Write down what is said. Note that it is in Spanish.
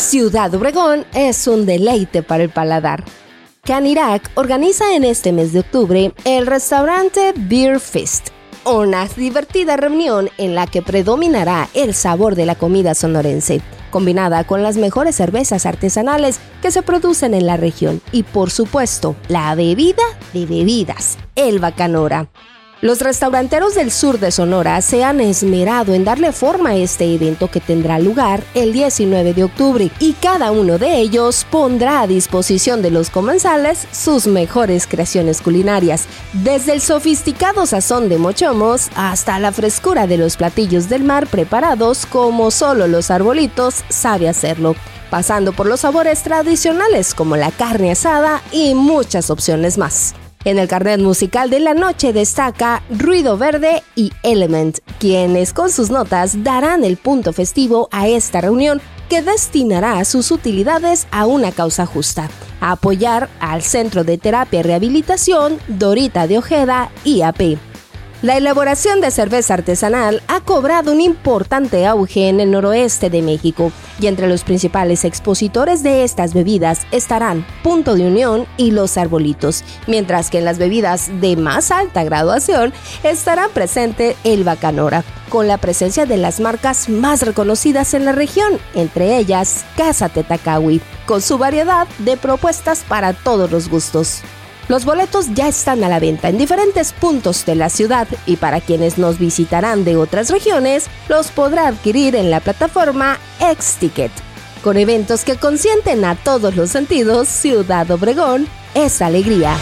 Ciudad Obregón es un deleite para el paladar. Canirac organiza en este mes de octubre el restaurante Beer Fest, una divertida reunión en la que predominará el sabor de la comida sonorense, combinada con las mejores cervezas artesanales que se producen en la región y por supuesto la bebida de bebidas, el Bacanora. Los restauranteros del sur de Sonora se han esmerado en darle forma a este evento que tendrá lugar el 19 de octubre y cada uno de ellos pondrá a disposición de los comensales sus mejores creaciones culinarias, desde el sofisticado sazón de mochomos hasta la frescura de los platillos del mar preparados como solo los arbolitos sabe hacerlo pasando por los sabores tradicionales como la carne asada y muchas opciones más. En el carnet musical de la noche destaca Ruido Verde y Element, quienes con sus notas darán el punto festivo a esta reunión que destinará sus utilidades a una causa justa, apoyar al Centro de Terapia y Rehabilitación Dorita de Ojeda, IAP. La elaboración de cerveza artesanal ha cobrado un importante auge en el noroeste de México y entre los principales expositores de estas bebidas estarán Punto de Unión y Los Arbolitos, mientras que en las bebidas de más alta graduación estará presente el Bacanora, con la presencia de las marcas más reconocidas en la región, entre ellas Casa Tetacawi, con su variedad de propuestas para todos los gustos. Los boletos ya están a la venta en diferentes puntos de la ciudad y para quienes nos visitarán de otras regiones, los podrá adquirir en la plataforma X-Ticket. Con eventos que consienten a todos los sentidos, Ciudad Obregón es alegría.